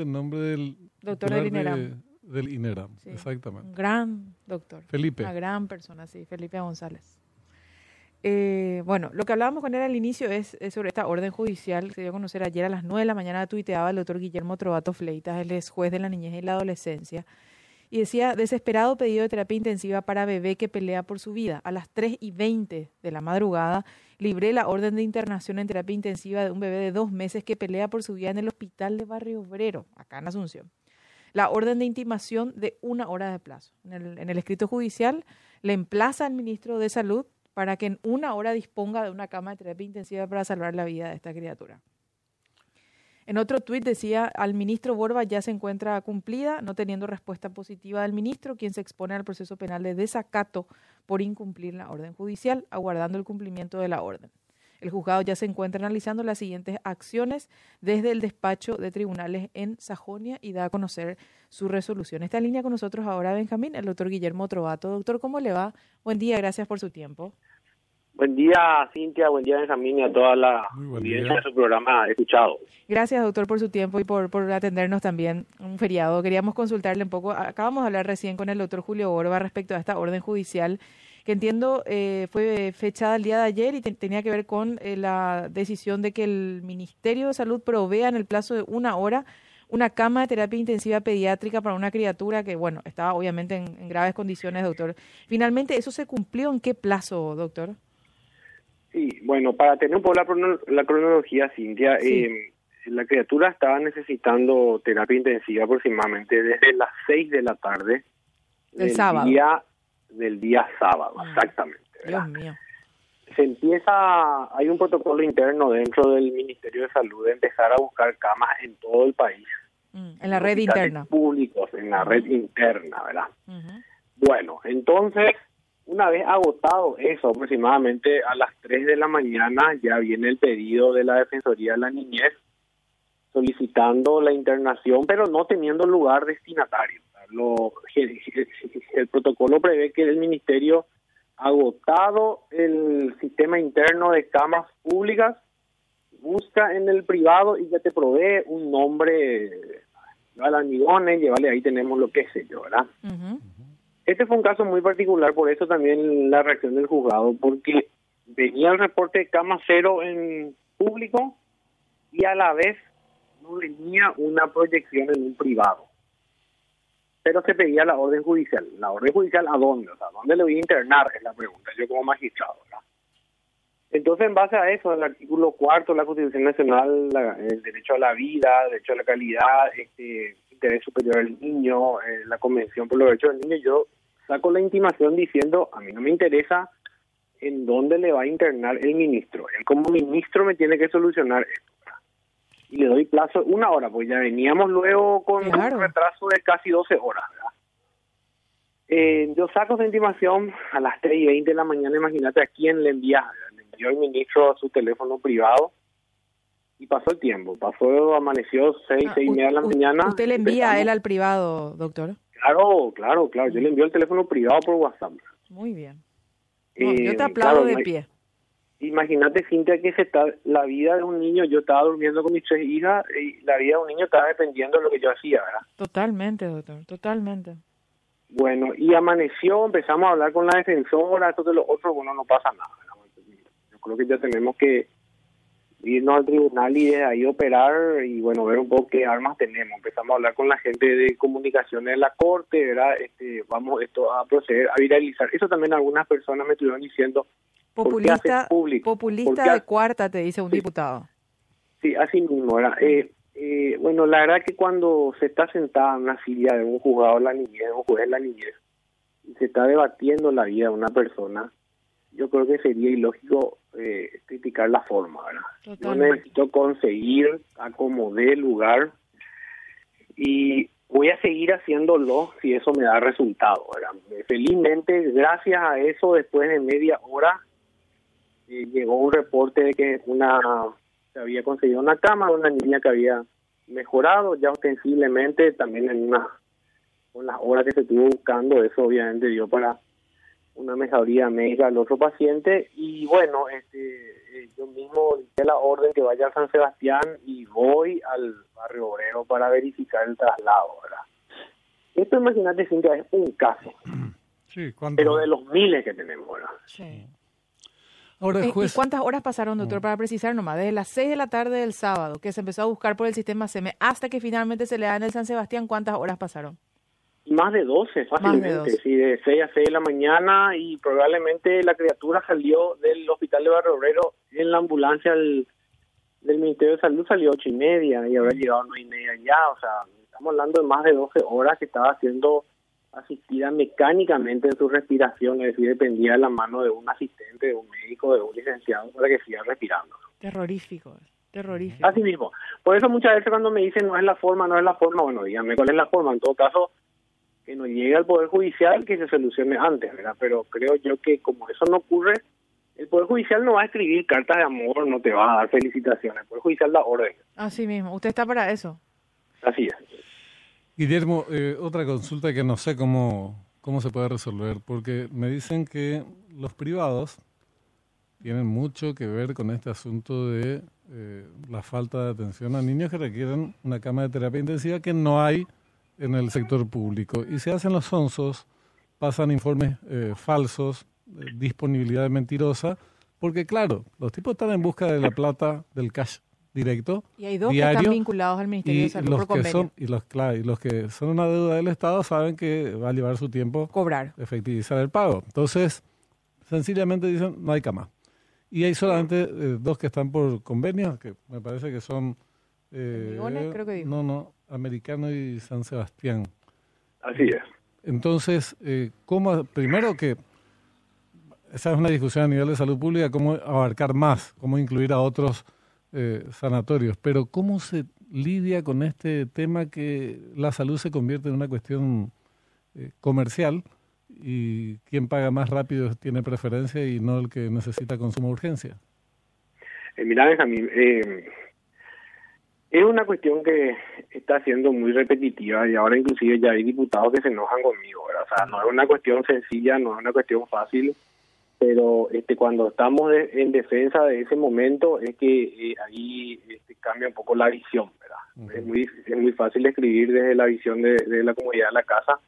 justamente el nombre del doctor del de- INERAM. del INERAM, Sí. exactamente. Un gran doctor. Felipe. Una gran persona, sí, Felipe González. Eh, bueno, lo que hablábamos con él al inicio es, es sobre esta orden judicial que se dio a conocer ayer a las 9 de la mañana, tuiteaba el doctor Guillermo Trovato Fleitas, él es juez de la niñez y la adolescencia, y decía, desesperado pedido de terapia intensiva para bebé que pelea por su vida. A las 3 y 20 de la madrugada libré la orden de internación en terapia intensiva de un bebé de dos meses que pelea por su vida en el hospital de Barrio Obrero, acá en Asunción la orden de intimación de una hora de plazo. En el, en el escrito judicial le emplaza al ministro de Salud para que en una hora disponga de una cama de terapia intensiva para salvar la vida de esta criatura. En otro tuit decía, al ministro Borba ya se encuentra cumplida, no teniendo respuesta positiva del ministro, quien se expone al proceso penal de desacato por incumplir la orden judicial, aguardando el cumplimiento de la orden. El juzgado ya se encuentra analizando las siguientes acciones desde el despacho de tribunales en Sajonia y da a conocer su resolución. Está en línea con nosotros ahora Benjamín, el doctor Guillermo Trovato. Doctor, ¿cómo le va? Buen día, gracias por su tiempo. Buen día, Cintia, buen día, Benjamín, y a toda la audiencia de su programa escuchado. Gracias, doctor, por su tiempo y por, por atendernos también un feriado. Queríamos consultarle un poco. Acabamos de hablar recién con el doctor Julio Borba respecto a esta orden judicial que entiendo eh, fue fechada el día de ayer y te- tenía que ver con eh, la decisión de que el Ministerio de Salud provea en el plazo de una hora una cama de terapia intensiva pediátrica para una criatura que, bueno, estaba obviamente en, en graves condiciones, doctor. Finalmente, ¿eso se cumplió en qué plazo, doctor? Sí, bueno, para tener un poco la, crono- la cronología, Cintia, Sí. eh, la criatura estaba necesitando terapia intensiva aproximadamente desde las 6 de la tarde Del sábado. Día, del día sábado, Mm. exactamente. ¿verdad? Dios mío. Se empieza, hay un protocolo interno dentro del Ministerio de Salud de empezar a buscar camas en todo el país. Mm, en la red interna. Públicos, en la red interna, ¿verdad? Bueno, entonces, una vez agotado eso, aproximadamente a las 3 de la mañana, ya viene el pedido de la Defensoría de la Niñez solicitando la internación, pero no teniendo lugar destinatario. Lo, el, protocolo prevé que el Ministerio, agotado el sistema interno de camas públicas, busca en el privado y ya te provee un nombre al amigone, llevarle ahí tenemos lo que sé yo, ¿verdad? Este fue un caso muy particular, por eso también la reacción del juzgado, porque venía el reporte de cama cero en público y a la vez no venía una proyección en un privado. Pero se pedía la orden judicial. ¿La orden judicial a dónde? O sea, ¿dónde le voy a internar? Es la pregunta, yo como magistrado. Entonces, en base a eso, el artículo cuarto de la Constitución Nacional, el derecho a la vida, el derecho a la calidad, este interés superior del niño, eh, la Convención por los Derechos del Niño, yo saco la intimación diciendo, a mí no me interesa en dónde le va a internar el ministro. Él como ministro me tiene que solucionar esto. Y le doy plazo una hora, pues ya veníamos luego con Claro. un retraso de casi 12 horas. ¿verdad? Eh, yo saco esa intimación a las 3 y 20 de la mañana, imagínate a quién le envía. Le envió el ministro a su teléfono privado y pasó el tiempo. Pasó, amaneció 6, Ah, 6 y media de la mañana. Usted le envía a él al privado, doctor. Claro, claro, claro. Yo le envío el teléfono privado por WhatsApp. Muy bien. No, Eh, yo te aplaudo claro, de pie. Imagínate, Cintia, que se está, la vida de un niño, yo estaba durmiendo con mis tres hijas y la vida de un niño estaba dependiendo de lo que yo hacía, ¿verdad? Totalmente, doctor, totalmente. Bueno, y amaneció, empezamos a hablar con la defensora, esto de lo otro, bueno, no pasa nada. ¿verdad? Yo creo que ya tenemos que irnos al tribunal y desde ahí operar y, bueno, ver un poco qué armas tenemos. Empezamos a hablar con la gente de comunicaciones de la corte, ¿verdad? Este, vamos esto a proceder a viralizar. Eso también algunas personas me estuvieron diciendo, ¿Por qué Populista, público? ¿Por populista de cuarta, te dice un Sí. diputado. Sí, así mismo, ¿verdad? Eh, eh, bueno, la verdad que cuando se está sentada en una silla de un juzgado de la niñez, de un juez de la niñez, y se está debatiendo la vida de una persona, yo creo que sería ilógico eh, criticar la forma, ¿verdad? Yo necesito conseguir acomodé el lugar y voy a seguir haciéndolo si eso me da resultado, ¿verdad? Felizmente, gracias a eso, después de media hora, eh, llegó un reporte de que una se había conseguido una cama, una niña que había mejorado ya ostensiblemente, también en una con las horas que se estuvo buscando, eso obviamente dio para una mejoría médica al otro paciente y bueno, este eh, yo mismo hice la orden que vaya a San Sebastián y voy al barrio obrero para verificar el traslado, ¿verdad? Esto, imagínate, Cintia, es un caso. Sí. Pero de los miles que tenemos, ¿verdad? Sí. Ahora, Eh, ¿Y cuántas horas pasaron, doctor, para precisar nomás? Desde las 6 de la tarde del sábado, que se empezó a buscar por el sistema SEME, hasta que finalmente se le da en el San Sebastián, ¿cuántas horas pasaron? Más de 12, fácilmente, 12. sí, de 6 a 6 de la mañana y probablemente la criatura salió del hospital de Barrio Obrero en la ambulancia del, del Ministerio de Salud, salió a 8 y media y habrá llegado a 9 y media ya, o sea, estamos hablando de más de 12 horas que estaba siendo asistida mecánicamente en su respiración, es decir, dependía de la mano de un asistente, de un médico, de un licenciado para que siga respirando. Terrorífico, terrorífico. Así mismo. Por eso muchas veces cuando me dicen no es la forma, no es la forma, bueno, díganme cuál es la forma. En todo caso, que no llegue al Poder Judicial, que se solucione antes, ¿verdad? Pero creo yo que como eso no ocurre, el Poder Judicial no va a escribir cartas de amor, no te va a dar felicitaciones. El Poder Judicial da orden. Así mismo, usted está para eso. Así es. Guillermo, eh, otra consulta que no sé cómo, cómo se puede resolver, porque me dicen que los privados tienen mucho que ver con este asunto de eh, la falta de atención a niños que requieren una cama de terapia intensiva que no hay en el sector público. Y se hacen los sonsos, pasan informes eh, falsos, eh, disponibilidad mentirosa, porque claro, los tipos están en busca de la plata del cash directo. Y hay dos que están vinculados al Ministerio y de Salud los por que son y los claro, y los que son una deuda del Estado saben que va a llevar su tiempo Cobrar. efectivizar el pago. Entonces, sencillamente dicen no hay cama. Y hay solamente eh, dos que están por convenio, que me parece que son eh, creo que dijo. no, no, Americano y San Sebastián. Así es. Entonces, eh, ¿cómo, primero que esa es una discusión a nivel de salud pública, cómo abarcar más, cómo incluir a otros eh, sanatorios, pero ¿cómo se lidia con este tema que la salud se convierte en una cuestión eh, comercial y quien paga más rápido tiene preferencia y no el que necesita con suma urgencia? Eh, mira, Benjamín, eh, es una cuestión que está siendo muy repetitiva y ahora inclusive ya hay diputados que se enojan conmigo, ¿verdad? O sea, no es una cuestión sencilla, no es una cuestión fácil, pero este cuando estamos de- en defensa de ese momento es que eh, ahí este, cambia un poco la visión, ¿verdad? Es muy es muy fácil escribir desde la visión de, de la comunidad de la casa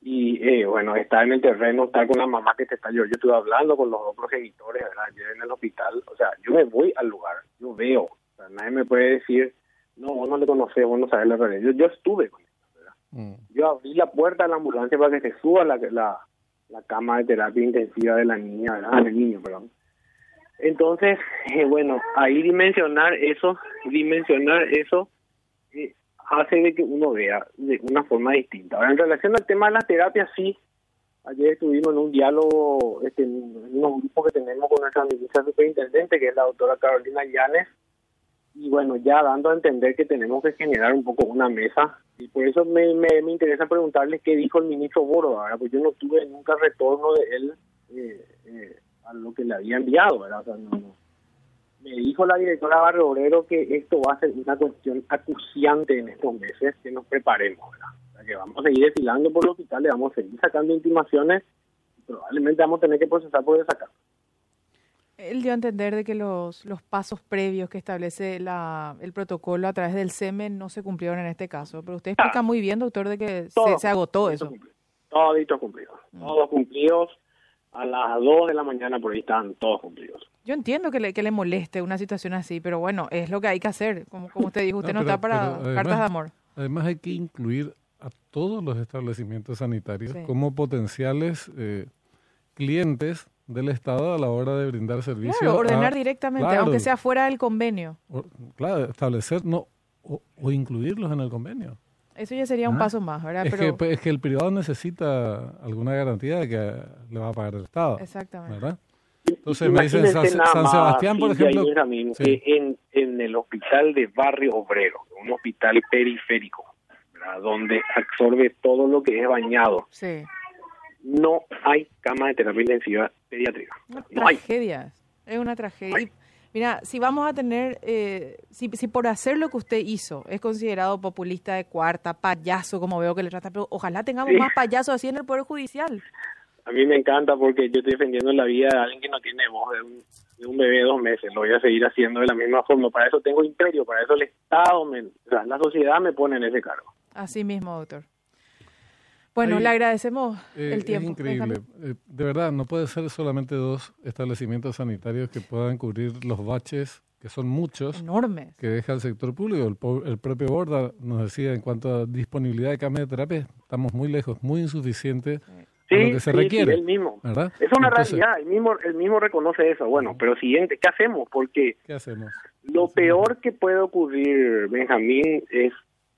y eh, bueno, estar en el terreno, estar con la mamá que te está yo, yo estuve hablando con los dos progenitores, ¿verdad? Ayer en el hospital, o sea, yo me voy al lugar, yo veo, sea, nadie me puede decir, no, vos no le conoces, vos no sabes la realidad, yo, yo estuve con ellos, ¿verdad? Mm. Yo abrí la puerta de la ambulancia para que se suba la, la, la cama de terapia intensiva de la niña, ¿verdad? Del niño, perdón. Entonces, eh, bueno, ahí dimensionar eso, dimensionar eso, eh, hace de que uno vea de una forma distinta. Ahora, en relación al tema de las terapias, sí, ayer estuvimos en un diálogo, este, en unos grupos que tenemos con nuestra ministra superintendente, que es la doctora Carolina Llanes, y bueno, ya dando a entender que tenemos que generar un poco una mesa, y por eso me, me, me interesa preguntarle qué dijo el ministro Boro, ¿verdad? pues yo no tuve nunca retorno de él eh, eh, a lo que le había enviado, ¿verdad? O sea, no. Me dijo la directora Barrio Obrero que esto va a ser una cuestión acuciante en estos meses, que nos preparemos, ¿verdad? O sea, que vamos a seguir desfilando por el hospital, le vamos a seguir sacando intimaciones, y probablemente vamos a tener que procesar por desacato. Él dio a entender de que los, los pasos previos que establece la, el protocolo a través del SEME no se cumplieron en este caso. Pero usted explica muy bien, doctor, de que se, Todo- se agotó todo eso. cumplido. Toditos cumplidos. Todos cumplidos. A las 2 de la mañana por ahí están todos cumplidos. Yo entiendo que le, que le moleste una situación así, pero bueno, es lo que hay que hacer. Como, como usted dijo, usted no, No, pero- está para además- cartas de amor. Además hay que incluir a todos los establecimientos sanitarios Sí. como potenciales eh, clientes del Estado a la hora de brindar servicio. Claro, ordenar a- directamente, Claro. aunque sea fuera del convenio. o- claro, establecer no o, o incluirlos en el convenio. Eso ya sería un Ah. paso más, ¿verdad? Es, Pero, que, es que el privado necesita alguna garantía de que le va a pagar el Estado. exactamente. ¿verdad? Entonces me dicen Imagínense San, San Sebastián, por ejemplo. Benjamín, Sí. que en, en el hospital de Barrio Obrero, un hospital periférico, ¿verdad? donde absorbe todo lo que es bañado, Sí. No hay cama de terapia intensiva pediátrica. Una No hay. tragedia. Es una tragedia. Mira, si vamos a tener, eh, si, si por hacer lo que usted hizo es considerado populista de cuarta, payaso, como veo que le trata, pero ojalá tengamos Sí. más payasos así en el Poder Judicial. A mí me encanta porque yo estoy defendiendo la vida de alguien que no tiene voz, de un de un bebé de dos meses. Lo voy a seguir haciendo de la misma forma. Para eso tengo imperio, para eso el Estado, me, o sea, la sociedad me pone en ese cargo. Así mismo, doctor. Bueno, Ahí, le agradecemos Eh, el tiempo. Es increíble. Eh, de verdad, no puede ser solamente dos establecimientos sanitarios que puedan cubrir los baches, que son muchos, Enormes. que deja el sector público. El, po- el propio Borda nos decía en cuanto a disponibilidad de camas de terapia, estamos muy lejos, muy insuficiente Sí, a lo que se sí, requiere. sí, él mismo. ¿verdad? Es una Entonces, realidad, el mismo, el mismo reconoce eso. Bueno, pero siguiente, ¿qué hacemos? Porque ¿Qué hacemos? lo peor que puede ocurrir, Benjamín, es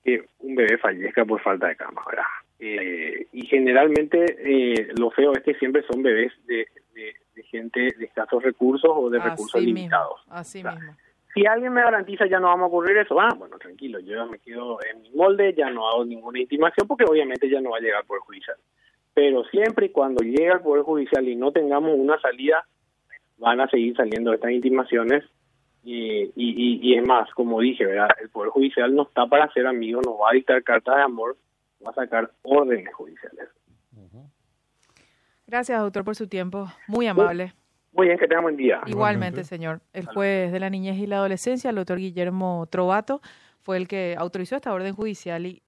que un bebé fallezca por falta de cama, ¿verdad? Eh, y generalmente eh, lo feo es que siempre son bebés de, de- de gente de escasos recursos o de recursos limitados. Así O sea, mismo. Si alguien me garantiza ya no vamos a ocurrir eso, ah, bueno, tranquilo, yo ya me quedo en mi molde, ya no hago ninguna intimación porque obviamente ya no va a llegar al Poder Judicial. Pero siempre y cuando llegue al Poder Judicial y no tengamos una salida, van a seguir saliendo estas intimaciones y, y, y, es más, como dije, ¿verdad? el Poder Judicial no está para ser amigo, no va a dictar cartas de amor, va a sacar órdenes judiciales. Gracias, doctor, por su tiempo. Muy amable. Muy bien, que tengan buen día. Igualmente, Igualmente. señor. El juez de la niñez y la adolescencia, el doctor Guillermo Trovato, fue el que autorizó esta orden judicial y